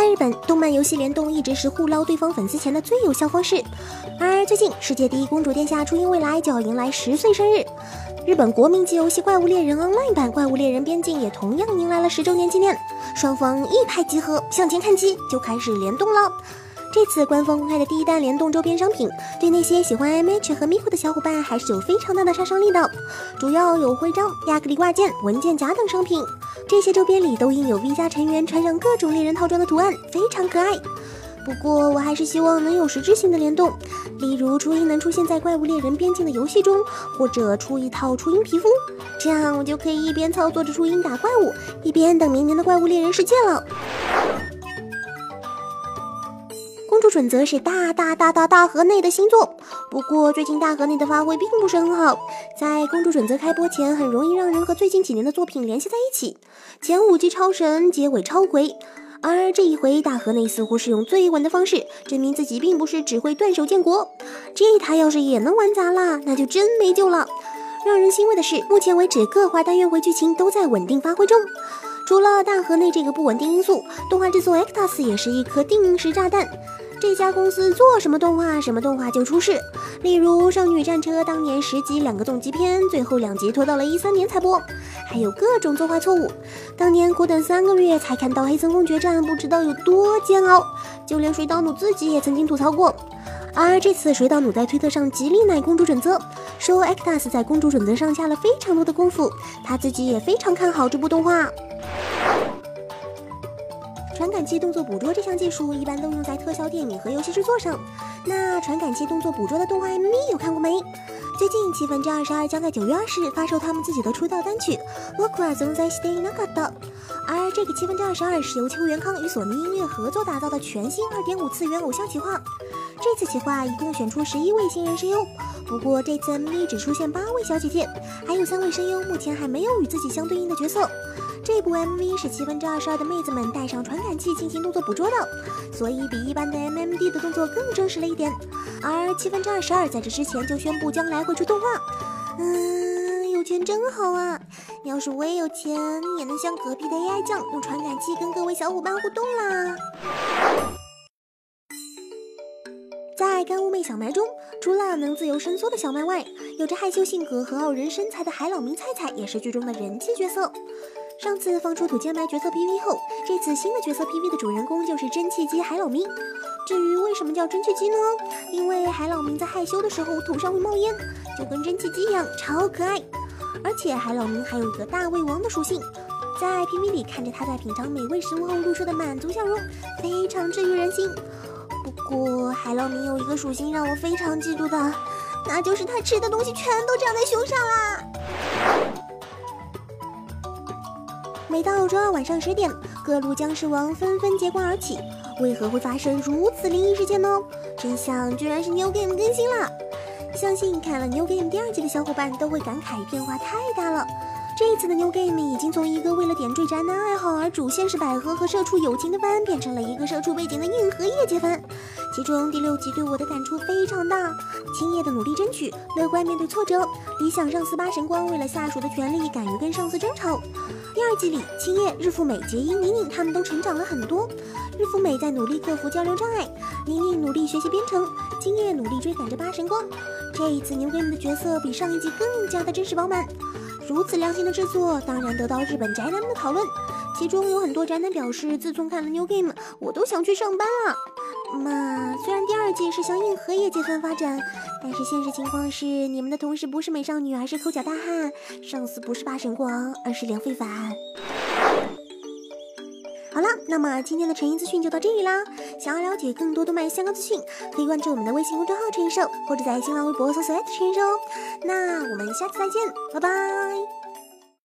在日本，动漫游戏联动一直是互捞对方粉丝钱的最有效方式。而最近，世界第一公主殿下初音未来就要迎来十岁生日，日本国民级游戏《怪物猎人 Online 版：怪物猎人边境》也同样迎来了十周年纪念，双方一拍即合，向前看齐，就开始联动了。这次官方公开的第一单联动周边商品，对那些喜欢 MH 和 Miku 的小伙伴还是有非常大的杀伤力的。主要有徽章、亚克力挂件、文件夹等商品。这些周边里都印有 V 家成员穿上各种猎人套装的图案，非常可爱。不过我还是希望能有实质性的联动，例如初音能出现在怪物猎人边境的游戏中，或者出一套初音皮肤，这样我就可以一边操作着初音打怪物，一边等明年的怪物猎人世界了。准则是大大大大大河内的新作，不过最近大河内的发挥并不是很好，在公主准则开播前，很容易让人和最近几年的作品联系在一起，前五季超神，结尾超鬼，而这一回大河内似乎是用最稳的方式证明自己并不是只会断手建国，这他要是也能玩砸了，那就真没救了。让人欣慰的是，目前为止各话单元回剧情都在稳定发挥中，除了大河内这个不稳定因素，动画制作 Actas 也是一颗定时炸弹。这家公司做什么动画，什么动画就出事。例如《少女战车》当年十集两个动机片，最后两集拖到了一三年才播，还有各种作画错误。当年苦等三个月才看到黑森公决战，不知道有多煎熬。就连水岛努自己也曾经吐槽过。而这次水岛努在推特上极力奶公主准则，说 Actas 在公主准则上下了非常多的功夫，他自己也非常看好这部动画。传感器动作捕捉这项技术一般都用在特效电影和游戏制作上。那传感器动作捕捉的动画 MV 有看过没？最近七分之二十二将在九月二十日发售他们自己的出道单曲《僕は存在していなかった》。而这个七分之二十二是由邱元康与索尼音乐合作打造的全新二点五次元偶像企划。这次企划一共选出十一位新人声优， 不过这次 MV 只出现八位小姐姐，还有三位声优目前还没有与自己相对应的角色。这部 MV 是七分之二十二的妹子们带上传感器进行动作捕捉的，所以比一般的 MMD 的动作更真实了一点。而七分之二十二在这之前就宣布将来会出动画，嗯，有钱真好啊！要是我也有钱，也能像隔壁的 AI 酱用传感器跟各位小伙伴互动啦。在干物妹小埋中，除了能自由伸缩的小麦外，有着害羞性格和傲人身材的海老名菜菜也是剧中的人气角色。上次放出土间埋角色 PV 后，这次新的角色 PV 的主人公就是蒸汽机海老明。至于为什么叫蒸汽机呢？因为海老明在害羞的时候头上会冒烟，就跟蒸汽机一样，超可爱。而且海老明还有一个大胃王的属性，在 PV 里看着他在品尝美味食物后露出的满足笑容，非常治愈人心。海浪明有一个属性让我非常嫉妒的，那就是他吃的东西全都长在胸上啦。每到周二晚上十点，各路僵尸王纷纷揭棺而起。为何会发生如此灵异事件呢？真相居然是 New Game 更新了。相信看了 New Game 第二季的小伙伴都会感慨变化太大了。这一次的 New Game 已经从一个为了点缀宅男爱好而主线是百合和社畜友情的番，变成了一个社畜背景的硬核业界番。其中第六集对我的感触非常大，青叶的努力争取，乐观面对挫折，理想上司八神光为了下属的权利敢于跟上司争吵。第二季里，青叶、日富美、结音、宁宁他们都成长了很多。日富美在努力克服交流障碍，宁宁努力学习编程，青叶努力追赶着八神光。这一次牛 game 的角色比上一季更加的真实饱满。如此良心的制作，当然得到日本宅男们的讨论。其中有很多宅男表示，自从看了 New Game，我都想去上班了。嘛，虽然第二季是向硬核业界发展，但是现实情况是，你们的同事不是美少女，而是抠脚大汉；上司不是八神光，而是梁非凡。好了，那么今天的陈音资讯就到这里啦。想要了解更多动漫相关资讯，可以关注我们的微信公众号“陈音社”，或者在新浪微博搜索“陈音社”哦。那我们下次再见，拜拜。